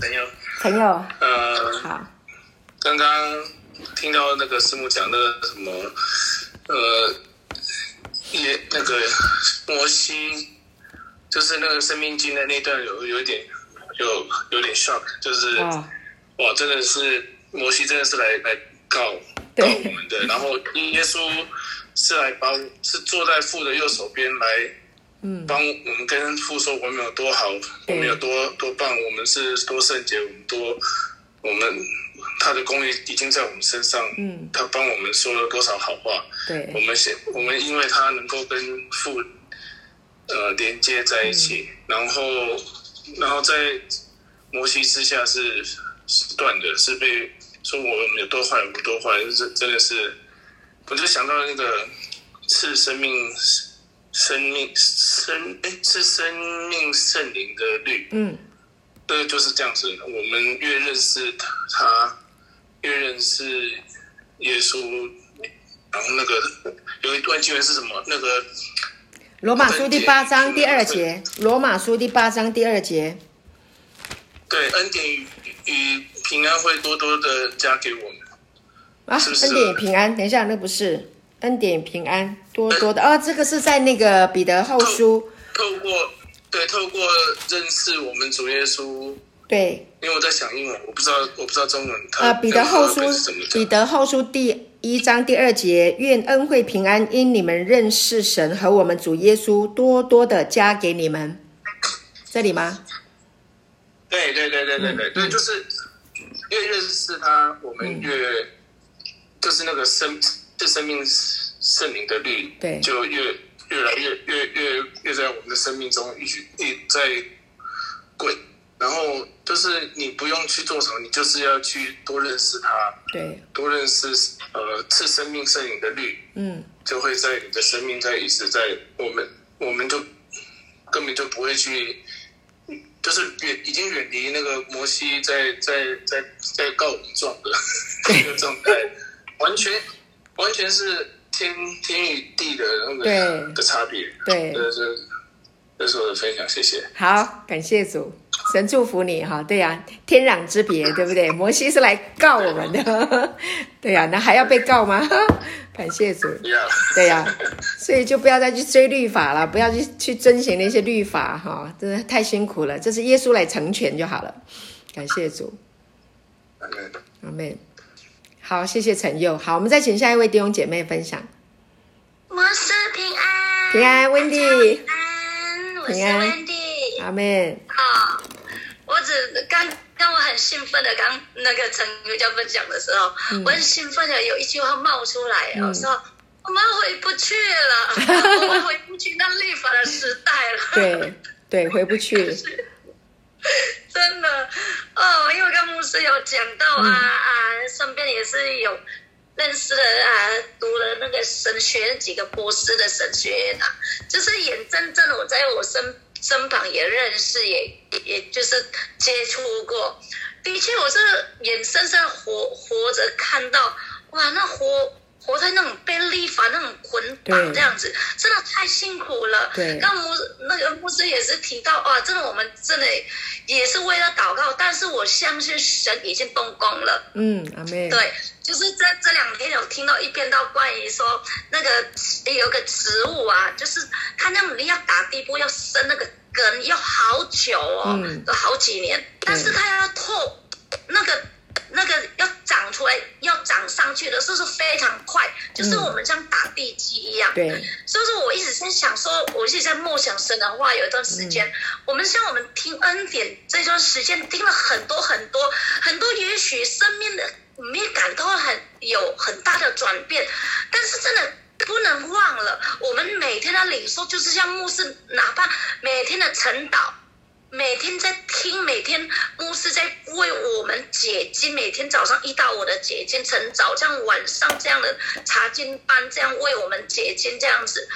朋友，朋友，呃，好，刚刚听到那个师母讲那个什么，呃，也那个摩西，就是那个生命经的那段有有一点有有点 shock，就是、哦，哇，真的是摩西真的是来来告对。告我们的，然后耶稣是来帮是坐在父的右手边来嗯，帮我们跟父说我们有多好，我们有多多棒，我们是多圣洁，我们多我们他的公义已经在我们身上，嗯，他帮我们说了多少好话，对。我，们现我们因为他能够跟父呃连接在一起，然后然后在摩西之下是是断的，是被说我们有多坏，我们多坏，这真的是，我就想到那个是生命生命生哎是生命圣灵的律，嗯，对，就是这样子。我们越认识他，他越认识耶稣。然后那个有一段经文是什么？那个罗马书第八章第二节，罗马书第八章第二节，对恩典与与平安会多多的加给我们。啊，是是恩典与平安，等一下，那不是恩典平安，多多的哦，这个是在那个彼得后书，透过对透过认识我们主耶稣，对，因为我在想英文，我不知道我不知道中文。啊呃，彼得后书彼？得后书第一章第二节，愿恩惠平安因你们认识神和我们主耶稣，多多的加给你们。这里吗？对对对对对对对，就是越认识他，我们越、就是那个生是生命圣灵的律，对。就越越来越越越越在我们的生命中一直一在滚，然后就是你不用去做什么，你就是要去多认识他，对，多认识呃赐生命圣灵的律，嗯，就会在你的生命在一直在我们我们就根本就不会去，就是远已经远离那个摩西在在在在告我们状的 那个状态，完全完全是天天与地的那个对的差别。对这是这是我的分享，谢谢。好，感谢主，神祝福你哈。对呀、天壤之别，对不对？摩西是来告我们的，对呀、那还要被告吗？感谢主，呀、对呀、所以就不要再去追律法了，不要去去遵循那些律法哈，真的太辛苦了。这是耶稣来成全就好了。感谢主，嗯阿妹。好，谢谢陈佑。好，我们再请下一位弟兄姐妹分享。我是平安，平安，Wendy 平安，我是 Wendy。阿妹，好，我只刚刚我很兴奋的，刚那个陈佑教分享的时候，嗯我很兴奋的有一句话冒出来，我说。我们回不去了，我们回不去那立法的时代了。对对，回不去。真的哦，因为是有讲到啊、啊，身边也是有认识的啊，读了那个神学几个博士的神学院啊，就是眼睁睁的我在我身身旁也认识，也也就是接触过。的确，我是眼睁睁活活着看到，哇，那活活在那种被立法那种捆绑这样子，真的太辛苦了。对刚牧那个牧师也是提到，啊，真的我们真的也是为了祷告，但是我相信神已经动工了。嗯，阿妹。对，就是这这两天有听到一篇到关于说那个有个植物啊，就是它那你要打地步要生那个根要好久哦，嗯都好几年，但是它要透那个。那个要长出来，要长上去的，是不是非常快？就是我们像打地基一样。对，所以说我一直在想说，我一直在默想神的话。有一段时间，我们像我们听恩典这段时间，听了很多很多很多，也许生命的没感到很有很大的转变，但是真的。不能忘了，我们每天的领受就是像牧师，哪怕每天的晨祷，每天在听，每天牧师在为我们解经，每天早上一到我的解经，晨早上晚上这样的查经班，这样为我们解经，这样子，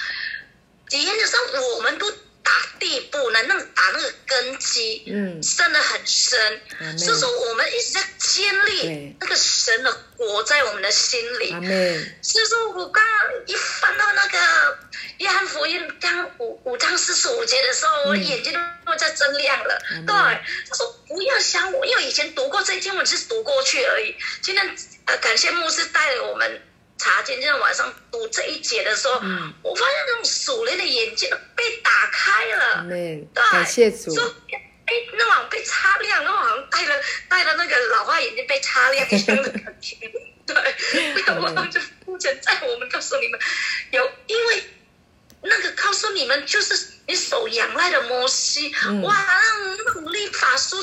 原则上我们都打地步呢，那打那个根基，嗯，深的很深。所以说，我们一直在建立那个神的国在我们的心里所以说我刚刚一翻到那个约翰福音刚五五章四十五节的时候，我眼睛都在睁亮了。嗯对，他说不要想我，因为以前读过这经文，只是读过去而已。今天呃，感谢牧师带了我们查经，今天晚上读这一节的时候，嗯我发现那种属灵的眼睛被打开了。对，感谢主。就哎，那晚被擦亮，那好像戴了戴了那个老花眼镜被擦亮一样的感觉。对，不要忘记目前在我们告诉你们，有因为那个告诉你们，就是你手仰赖的摩西，嗯哇，那那种立法书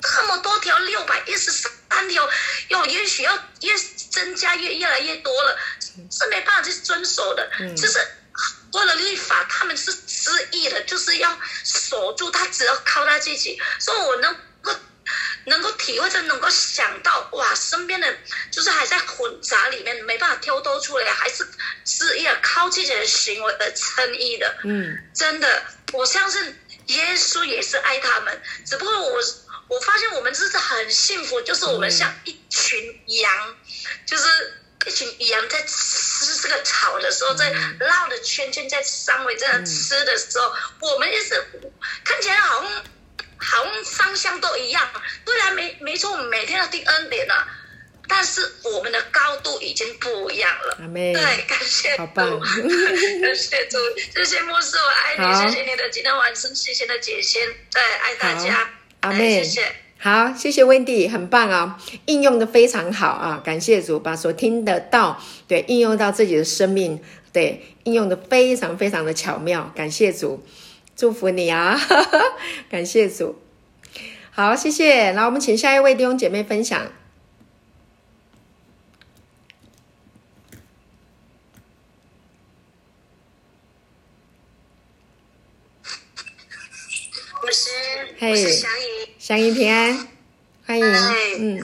这么多条，六百一十三条，要，也许要越增加越越来越多了，是没办法去遵守的，嗯就是。为了立法，他们是失意的，就是要守住他，只要靠他自己。所以我能够能够体会着，能够想到，哇，身边的就是还在混杂里面，没办法挑脱出来，还是失意了，靠自己的行为而称义的。嗯真的，我相信耶稣也是爱他们，只不过我我发现我们就是很幸福，就是我们像一群羊，就是一群羊在吃这个草的时候，在绕着圈圈在三围这样吃的时候，我们也是看起来好像好像方向都一样，虽然没没错，我们每天要听恩典啊。但是我们的高度已经不一样了，阿妹，对，感谢主，感谢主，谢谢牧师，我爱你，谢谢你的今天晚上，谢谢的解先，对，爱大家，好阿妹谢谢。好，谢谢 Wendy，很棒啊，应用的非常好啊，感谢主，把所听得到，对，应用到自己的生命，对，应用的非常非常的巧妙，感谢主，祝福你啊，感谢主。好，谢谢。然后我们请下一位弟兄姐妹分享。我是祥怡。祥云平安，欢迎。嗨。嗯，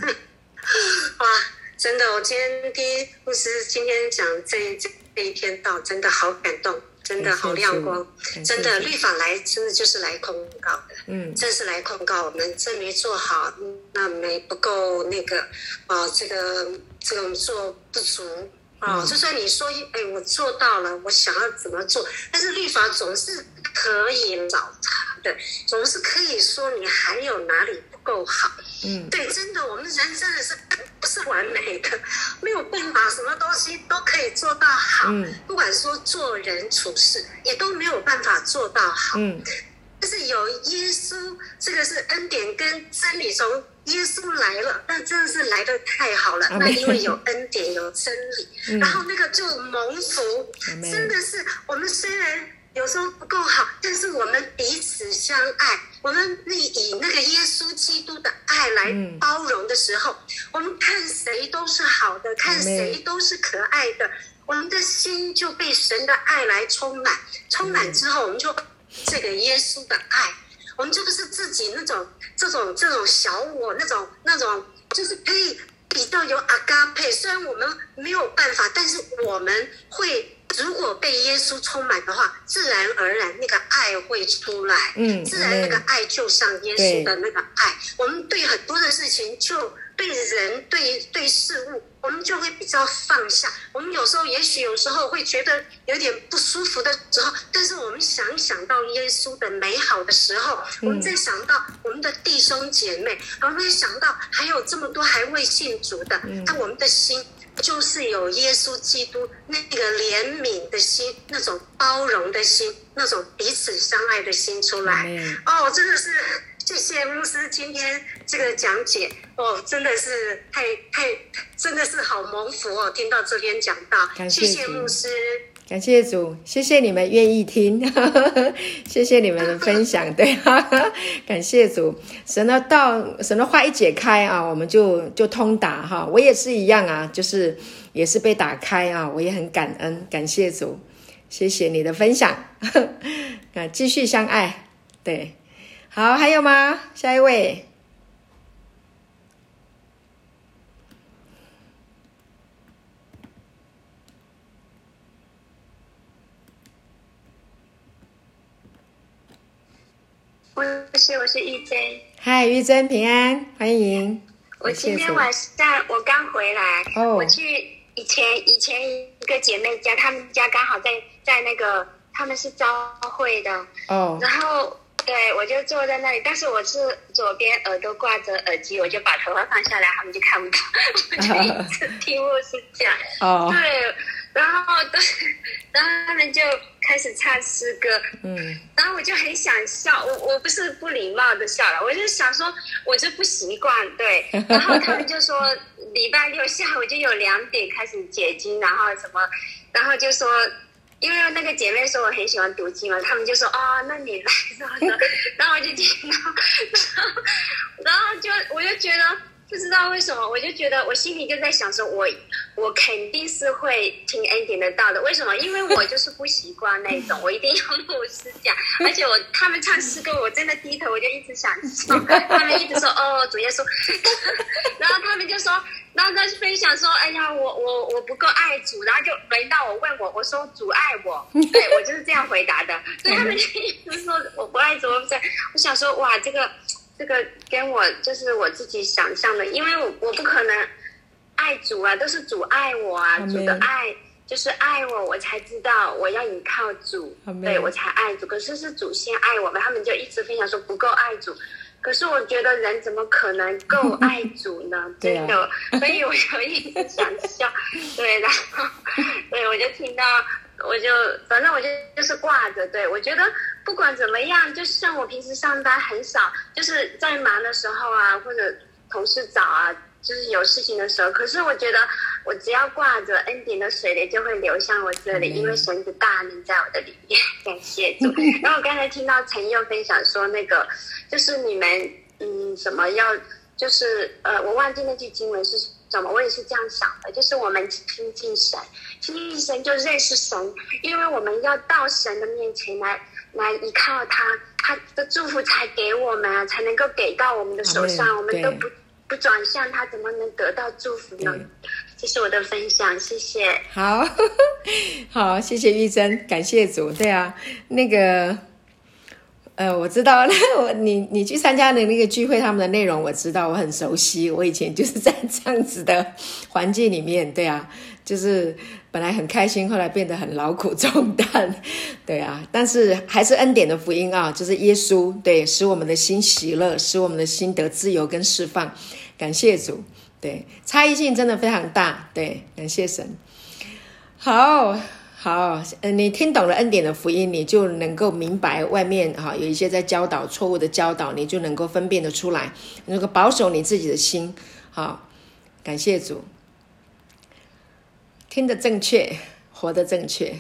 哇，真的，我今天第一牧师今天讲这这这一篇道，真的好感动，真的好亮光真的律法来真的就是来控告的。嗯。这是来控告我们，这没做好，那没不够那个啊、这个这个我们做不足啊、就算你说，哎，我做到了，我想要怎么做，但是律法总是可以找茬的，总是可以说你还有哪里不够好。嗯对，真的，我们人真的是不是完美的，没有办法，什么东西都可以做到好。嗯不管说做人处事，也都没有办法做到好。嗯但是有耶稣，这个是恩典跟真理从耶稣来了，那真的是来的太好了。那因为有恩典，有真理，嗯然后那个就蒙福真的是我们虽然有时候不够好，但是我们彼此相爱，我们以那个耶稣基督的爱来嗯包容的时候，我们看谁都是好的，看谁都是可爱的，我们的心就被神的爱来充满，充满之后，我们就这个耶稣的爱，我们就不是自己那种这种这种小我那种那种，就是可以比较有阿嘎佩。虽然我们没有办法，但是我们会。如果被耶稣充满的话，自然而然那个爱会出来，嗯自然那个爱就像耶稣的那个爱，我们对很多的事情，就对人、对对事物，我们就会比较放下。我们有时候也许有时候会觉得有点不舒服的时候，但是我们想想到耶稣的美好的时候，我们再想到我们的弟兄姐妹，然后会想到还有这么多还未信主的，那我们的心。就是有耶稣基督那个怜悯的心，那种包容的心，那种彼此相爱的心出来。哦，真的是谢谢牧师今天这个讲解，哦，真的是太太真的是好蒙福哦，听到这边讲到，谢谢牧师。感谢主，谢谢你们愿意听，谢谢你们的分享，对，感谢主，神的道，神的话一解开啊，我们就就通达哈。我也是一样啊，就是也是被打开啊，我也很感恩，感谢主，谢谢你的分享，啊，继续相爱，对，好，还有吗？下一位。我是我是玉珍，嗨，玉珍平安，欢迎。我今天晚上我刚回来，哦。我去以前以前一个姐妹家，她们家刚好在在那个他们是招会的，哦，然后对，我就坐在那里，但是我是左边耳朵挂着耳机，我就把头发放下来，他们就看不到，我就一直听牧师讲。哦，对，然后对，然后他们就开始唱诗歌，嗯，然后我就很想笑，我我不是不礼貌的笑了，我就想说，我就不习惯，对。然后他们就说，礼拜六下午就有两点开始解经，然后什么，然后就说，因为那个姐妹说我很喜欢读经嘛，他们就说，哦，那你来什么的，然后我就听到，然后然后就我就觉得。不知道为什么，我就觉得我心里就在想说，我我肯定是会听恩典的道的。为什么？因为我就是不习惯那种，我一定要牧师讲，而且我他们唱诗歌，我真的低头我就一直想笑，他们一直说哦主耶稣，然后他们就说，然后他就分享说，哎呀我我我不够爱主，然后就轮到我问我，我说主爱我，对我就是这样回答的，所以他们就一直说我不爱主，我不在，我想说哇这个。这个跟我就是我自己想象的，因为我我不可能爱主啊，都是主爱我啊，主的爱就是爱我，我才知道我要依靠主，对我才爱主。可是是主先爱我吧，他们就一直分享说不够爱主。可是我觉得人怎么可能够 爱主呢？真的，所以我就一直想笑。对，然后对我就听到。我就反正我就就是挂着，对我觉得不管怎么样，就像我平时上班很少，就是在忙的时候啊，或者同事找啊，就是有事情的时候。可是我觉得我只要挂着恩典的水流就会流向我这里，因为神的大能在我的里面。感谢主。然后我刚才听到陈佑分享说，那个就是你们嗯什么要，就是呃我忘记那句经文是。怎么？我也是这样想的，就是我们亲近神，亲近神就认识神，因为我们要到神的面前来，来依靠他，他的祝福才给我们啊，才能够给到我们的手上。我们都不不转向他，怎么能得到祝福呢？这是我的分享，谢谢。好 好，谢谢玉珍，感谢主。对啊，那个。呃，我知道，那 我你你去参加的那个聚会，他们的内容我知道，我很熟悉。我以前就是在这样子的环境里面，对啊，就是本来很开心，后来变得很劳苦重担，对啊。但是还是恩典的福音啊，就是耶稣，对，使我们的心喜乐，使我们的心得自由跟释放。感谢主，对，差异性真的非常大，对，感谢神。好。好，嗯，你听懂了恩典的福音，你就能够明白外面哈有一些在教导错误的教导，你就能够分辨得出来，能够保守你自己的心。好，感谢主，听得正确，活得正确。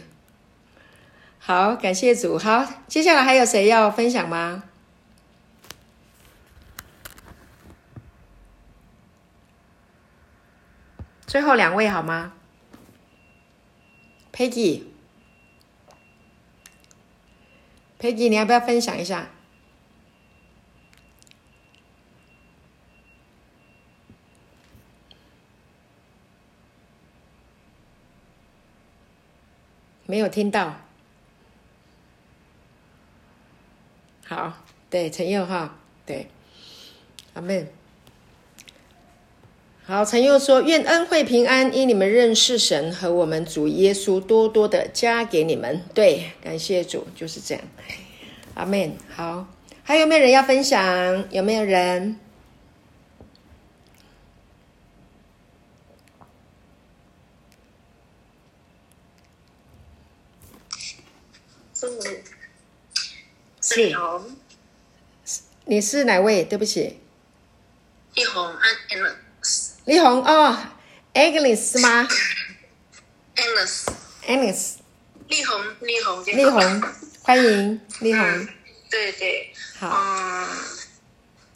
好，感谢主。好，接下来还有谁要分享吗？最后两位好吗？Peggy，Peggy，你要不要分享一下？没有听到。好，对，陈佑哈，对，阿妹。好，陈佑说：“愿恩惠平安，因你们认识神和我们主耶稣，多多的加给你们。”对，感谢主，就是这样。阿门。好，还有没有人要分享？有没有人？是是红，你是哪位？对不起，一红安安了。丽红哦，Agnes 吗？Agnes，Agnes，丽红，丽红，丽红，欢迎丽红。对对，好。嗯，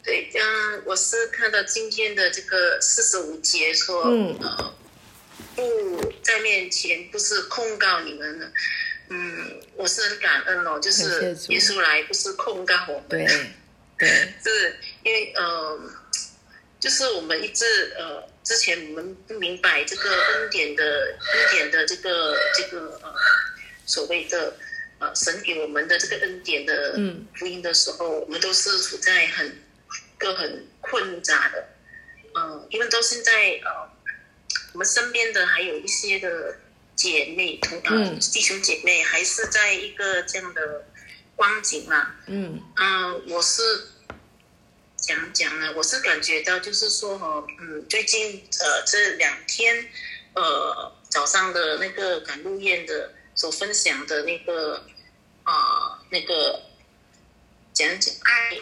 对，嗯，我是看到今天的这个四十五节说，呃，不在面前不是控告你们的，嗯，我是很感恩哦，就是耶稣来不是控告我们，对，对，是因为呃。就是我们一直呃，之前我们不明白这个恩典的恩典的这个这个呃所谓的呃神给我们的这个恩典的福音的时候，我们都是处在很个很困杂的，嗯，因为到现在呃，我们身边的还有一些的姐妹同啊弟兄姐妹，还是在一个这样的光景嘛，嗯。嗯，我是讲讲呢，我是感觉到就是说哈，嗯，最近呃这两天呃早上的那个赶路宴的所分享的那个啊、那个讲讲爱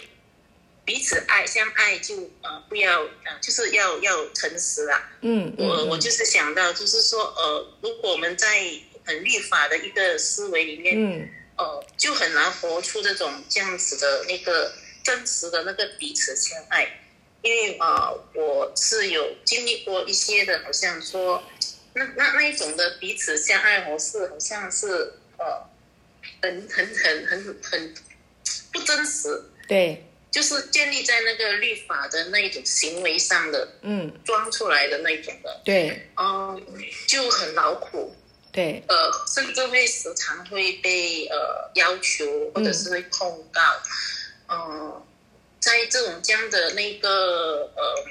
彼此爱相爱就呃不要呃就是要要诚实啦，嗯嗯，我我就是想到，就是说，呃，如果我们在很律法的一个思维里面，嗯。呃，就很难活出这种这样子的那个真实的那个彼此相爱，因为啊、呃我是有经历过一些的，好像说，那那那一种的彼此相爱模式，好像是呃，很很很很很不真实，对，就是建立在那个律法的那一种行为上的嗯。装出来的那一种的。对。嗯，就很劳苦，对，呃，甚至会时常会被呃要求，或者是会控告，嗯、在这种这样的那个呃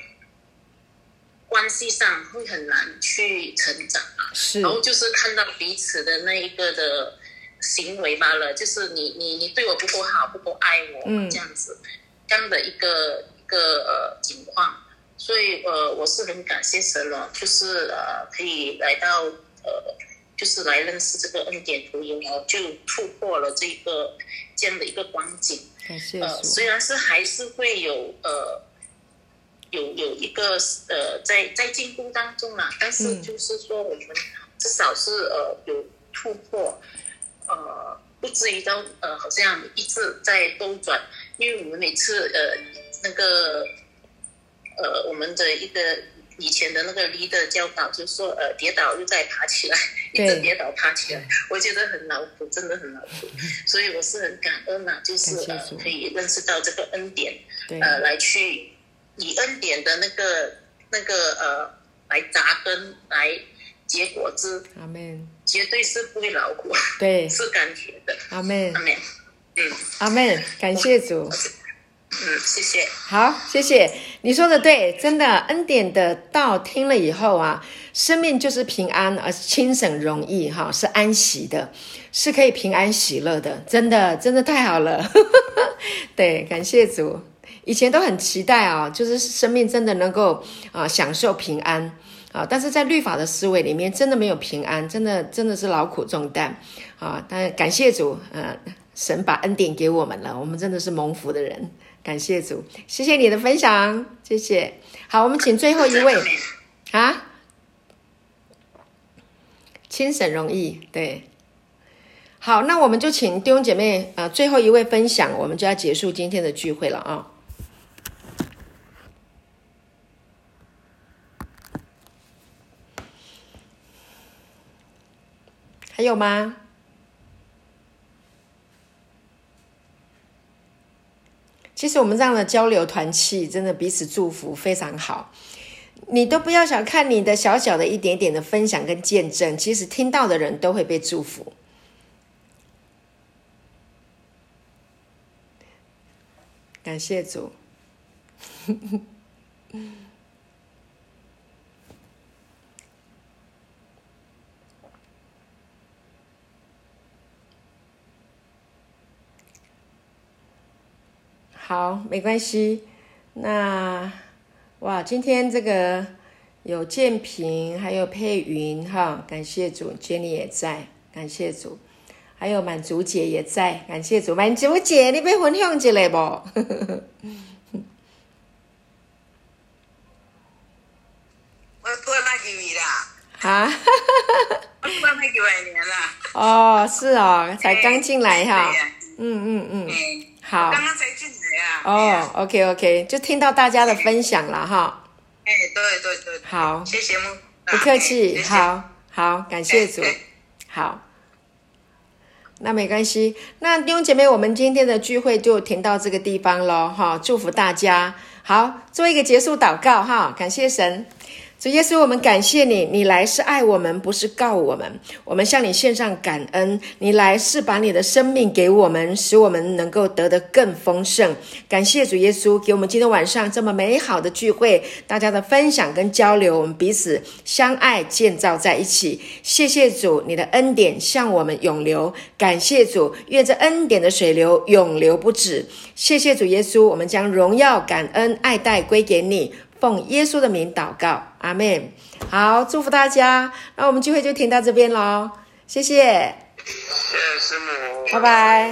关系上会很难去成长啊。是。然后就是看到彼此的那一个的行为罢了，就是你你你对我不够好，不够爱我，嗯。这样子这样的一个一个呃情况，所以呃我是很感谢神了，就是呃可以来到呃就是来认识这个恩典福音，然后就突破了这个这样的一个光景。呃，主，虽然是还是会有呃有有一个呃在在进步当中啦，但是嗯就是说我们至少是呃有突破，呃不至于到呃好像一直在兜转，因为我们每次呃那个呃我们的一个以前的那个 leader 教导，就是说呃跌倒又再爬起来，一直跌倒爬起来，我觉得很劳苦，真的很劳苦，所以我是很感恩呐、就是呃可以认识到这个恩典，呃来去以恩典的那个那个呃来扎根来结果子，阿门，绝对是不会劳苦，对，是甘甜的，阿门。阿，门。嗯阿门，感谢主。嗯，谢谢。好，谢谢你说的对，真的恩典的道听了以后啊，生命就是平安，而轻省容易哈，是安息的，是可以平安喜乐的，真的真的太好了。对，感谢主。以前都很期待啊、就是生命真的能够啊、享受平安啊，但是在律法的思维里面，真的没有平安，真的真的是劳苦重担啊。但感谢主，呃，神把恩典给我们了，我们真的是蒙福的人。感谢主，谢谢你的分享，谢谢。好，我们请最后一位啊，清省容易，对。好，那我们就请弟兄姐妹啊、最后一位分享，我们就要结束今天的聚会了啊。还有吗？其实我们这样的交流团契，真的彼此祝福，非常好。你都不要小看你的小小的一点点的分享跟见证，其实听到的人都会被祝福。感谢主。好，没关系。那哇，今天这个有建平，还有佩云哈，感谢主，Jenny 也在，感谢主，还有满足姐也在，感谢主，满足姐，你被分享一下不？我多那几米啦，哈，我多那几百年了。哦，是哦，才刚进来哈。嗯嗯嗯，嗯，好。刚，刚才进来啊。哦，OK OK，就听到大家的分享了哈，哎，对对对，好，谢谢木，不客气，谢谢，好好，感谢主。好。那没关系，那弟兄姐妹，我们今天的聚会就停到这个地方喽，哈！祝福大家，好，做一个结束祷告哈，感谢神，主耶稣，我们感谢你，你来是爱我们，不是告我们。我们向你献上感恩，你来是把你的生命给我们，使我们能够得的更丰盛。感谢主耶稣，给我们今天晚上这么美好的聚会，大家的分享跟交流，我们彼此相爱，建造在一起。谢谢主，你的恩典向我们永流。感谢主，愿这恩典的水流永流不止。谢谢主耶稣，我们将荣耀、感恩、爱戴归给你。奉耶稣的名祷告，阿门。好，祝福大家。那我们聚会就停到这边喽，谢谢，谢谢师母，拜拜。